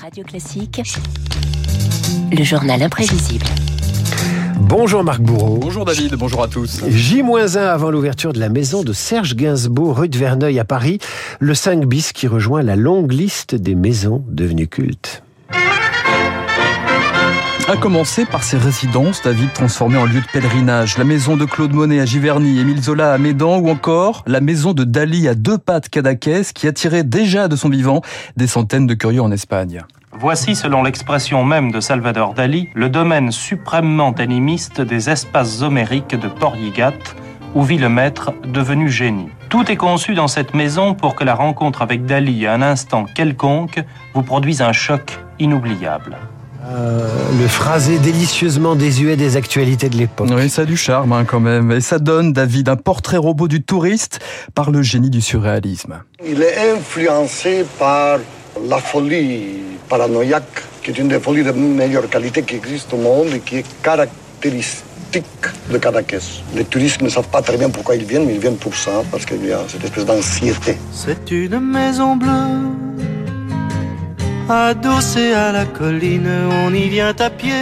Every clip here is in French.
Radio Classique, le journal imprévisible. Bonjour Marc Bourreau. Bonjour David, bonjour à tous. J-1 avant l'ouverture de la maison de Serge Gainsbourg, rue de Verneuil à Paris, le 5 bis qui rejoint la longue liste des maisons devenues cultes. A commencer par ses résidences, David, transformées en lieu de pèlerinage. La maison de Claude Monet à Giverny, Émile Zola à Médan ou encore la maison de Dali à deux pattes Cadaqués qui attirait déjà de son vivant des centaines de curieux en Espagne. Voici, selon l'expression même de Salvador Dali, le domaine suprêmement animiste des espaces homériques de Porligat, où vit le maître devenu génie. Tout est conçu dans cette maison pour que la rencontre avec Dali à un instant quelconque vous produise un choc inoubliable. Euh, le phrasé délicieusement désuet des actualités de l'époque. Oui, ça a du charme hein, quand même. Et ça donne, David, un portrait robot du touriste par le génie du surréalisme. Il est influencé par la folie paranoïaque, qui est une des folies de meilleure qualité qui existe au monde et qui est caractéristique de Cadaqués. Les touristes ne savent pas très bien pourquoi ils viennent, mais ils viennent pour ça, parce qu'il y a cette espèce d'anxiété. C'est une maison bleue Adossé à la colline, on y vient à pied,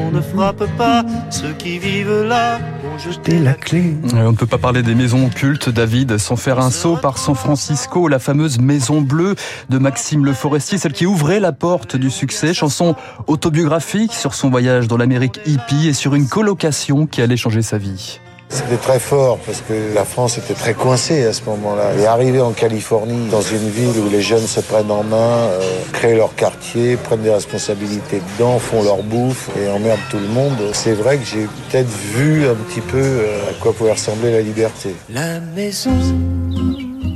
on ne frappe pas. Ceux qui vivent là ont jeté la clé. On ne peut pas parler des maisons cultes, David, sans faire un saut par San Francisco, la fameuse Maison Bleue de Maxime Le Forestier, celle qui ouvrait la porte du succès, chanson autobiographique sur son voyage dans l'Amérique hippie et sur une colocation qui allait changer sa vie. C'était très fort parce que la France était très coincée à ce moment-là. Et arriver en Californie, dans une ville où les jeunes se prennent en main, euh, créent leur quartier, prennent des responsabilités dedans, font leur bouffe et emmerdent tout le monde, c'est vrai que j'ai peut-être vu un petit peu euh, à quoi pouvait ressembler la liberté. La maison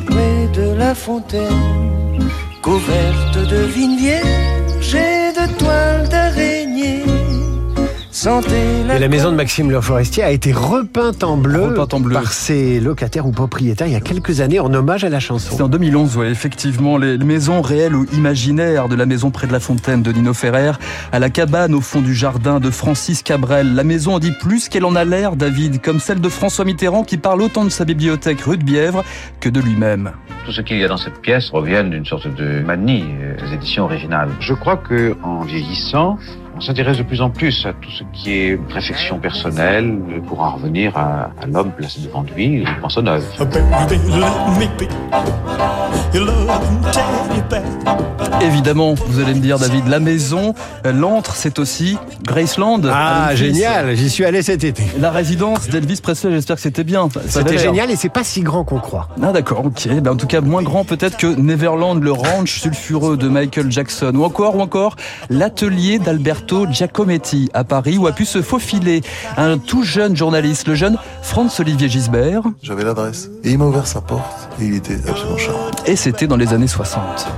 près de la fontaine, couverte de vignes vierges de toiles. Et la maison de Maxime Le Forestier a été repeinte en bleu, Repeinte en bleu. par ses locataires ou propriétaires il y a quelques années en hommage à la chanson. C'est en 2011, ouais, effectivement, les maisons réelles ou imaginaires de la maison près de la fontaine de Nino Ferrer à la cabane au fond du jardin de Francis Cabrel. La maison en dit plus qu'elle en a l'air, David, comme celle de François Mitterrand qui parle autant de sa bibliothèque rue de Bièvre que de lui-même. Tout ce qu'il y a dans cette pièce revient d'une sorte de manie, euh, les éditions originales. Je crois que en vieillissant, s'intéresse de plus en plus à tout ce qui est réflexion personnelle pour en revenir à, à l'homme placé devant lui, pense aux œuvre. Évidemment, vous allez me dire, David, la maison, euh, l'antre, c'est aussi Graceland. Ah, génial, j'y suis allé cet été. La résidence d'Elvis Presley, j'espère que c'était bien. C'était génial et c'est pas si grand qu'on croit. Ah d'accord, ok. Ben, en tout cas, moins grand peut-être que Neverland, le ranch sulfureux de Michael Jackson. Ou encore, ou encore, l'atelier d'Alberto Giacometti à Paris où a pu se faufiler un tout jeune journaliste, le jeune Franz-Olivier Gisbert. J'avais l'adresse. Et il m'a ouvert sa porte. Et il était absolument charmant. Et c'était dans les années 60.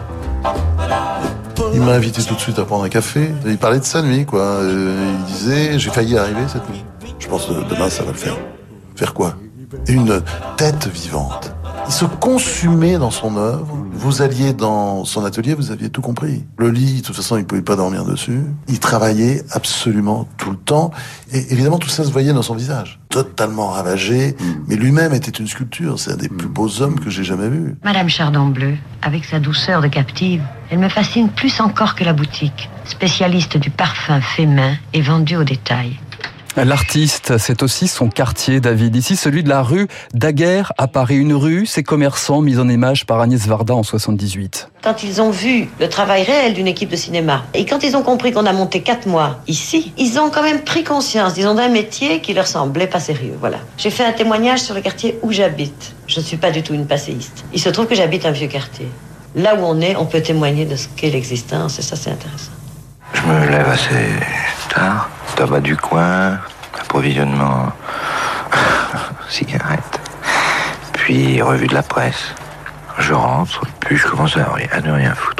Il m'a invité tout de suite à prendre un café. Il parlait de sa nuit, quoi. Euh, il disait, j'ai failli arriver cette nuit. Je pense que demain, ça va le faire. Faire quoi? Une tête vivante. Il se consumait dans son œuvre. Vous alliez dans son atelier, vous aviez tout compris. Le lit, de toute façon, il pouvait pas dormir dessus. Il travaillait absolument tout le temps. Et évidemment, tout ça se voyait dans son visage. Totalement ravagé. Mais lui-même était une sculpture. C'est un des plus beaux hommes que j'ai jamais vus. Madame Chardon Bleu, avec sa douceur de captive, elle me fascine plus encore que la boutique. Spécialiste du parfum fait main et vendu au détail. L'artiste, c'est aussi son quartier, David. Ici, celui de la rue Daguerre à Paris. Une rue, ses commerçants mis en image par Agnès Varda en 78. Quand ils ont vu le travail réel d'une équipe de cinéma, et quand ils ont compris qu'on a monté quatre mois ici, ils ont quand même pris conscience, disons, d'un métier qui leur semblait pas sérieux. Voilà. J'ai fait un témoignage sur le quartier où j'habite. Je ne suis pas du tout une passéiste. Il se trouve que j'habite un vieux quartier. Là où on est, on peut témoigner de ce qu'est l'existence, et ça, c'est intéressant. Je me lève assez tard. Tabac du coin, approvisionnement, cigarette. Puis revue de la presse. Je rentre, puis je commence à, à ne rien foutre.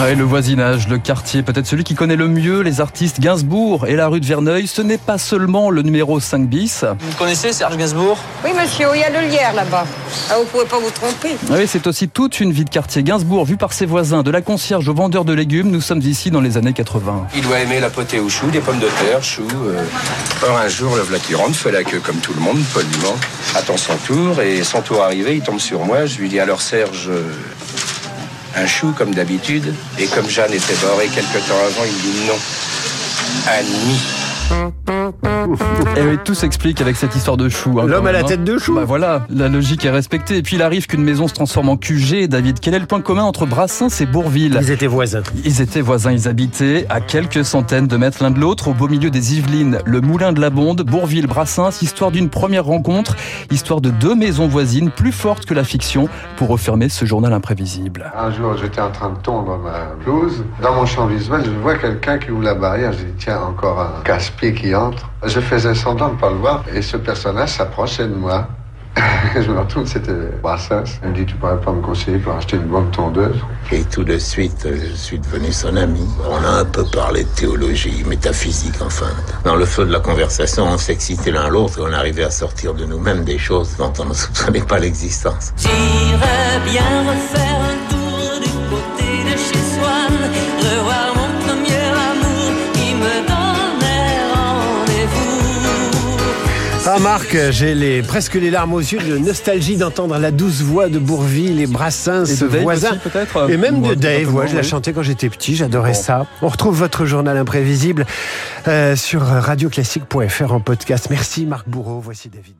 Ouais, le voisinage, le quartier, peut-être celui qui connaît le mieux les artistes Gainsbourg et la rue de Verneuil. Ce n'est pas seulement le numéro 5 bis. Vous connaissez Serge Gainsbourg? Oui, monsieur, il y a de lierre là-bas. Ah, vous pouvez pas vous tromper. Oui, c'est aussi toute une vie de quartier. Gainsbourg, vu par ses voisins, de la concierge au vendeur de légumes, nous sommes ici dans les années 80. Il doit aimer la potée au chou, des pommes de terre, chou. euh. Or un jour, le voilà qui rentre, fait la queue comme tout le monde, poliment, attend son tour, et son tour arrivé, il tombe sur moi. Je lui dis alors Serge, euh, Un chou comme d'habitude. Et comme Jeanne était barrée quelque temps avant, il dit non. Annie. Et oui, tout s'explique avec cette histoire de chou. hein, L'homme à la hein. tête de chou. Bah voilà, la logique est respectée. Et puis il arrive qu'une maison se transforme en QG. David, quel est le point commun entre Brassens et Bourville Ils étaient voisins. Ils étaient voisins, ils habitaient à quelques centaines de mètres l'un de l'autre, au beau milieu des Yvelines, le moulin de la Bonde, Bourville, Brassens, histoire d'une première rencontre, histoire de deux maisons voisines plus fortes que la fiction pour refermer ce journal imprévisible. Un jour, j'étais en train de tondre ma blouse. Dans mon champ visuel, je vois quelqu'un qui ouvre la barrière. Je dis, tiens, encore un qui entre. Je faisais semblant de ne pas le voir et ce personnage s'approchait de moi. je me retourne, c'était Brassens. Il me dit, tu pourrais pas me conseiller pour acheter une bonne tondeuse? Et tout de suite, je suis devenu son ami. On a un peu parlé de théologie, métaphysique, enfin. Dans le feu de la conversation, on s'excitait l'un l'autre et on arrivait à sortir de nous-mêmes des choses dont on ne soupçonnait pas l'existence. J'irais bien refaire Ah Marc, j'ai les, presque les larmes aux yeux de nostalgie d'entendre la douce voix de Bourville et Brassens, Et Dave voisin. aussi, peut-être Et même de Dave, ouais, je la chantais quand j'étais petit, j'adorais ça. On retrouve votre journal imprévisible euh, sur radioclassique.fr en podcast. Merci Marc Bourreau, voici David.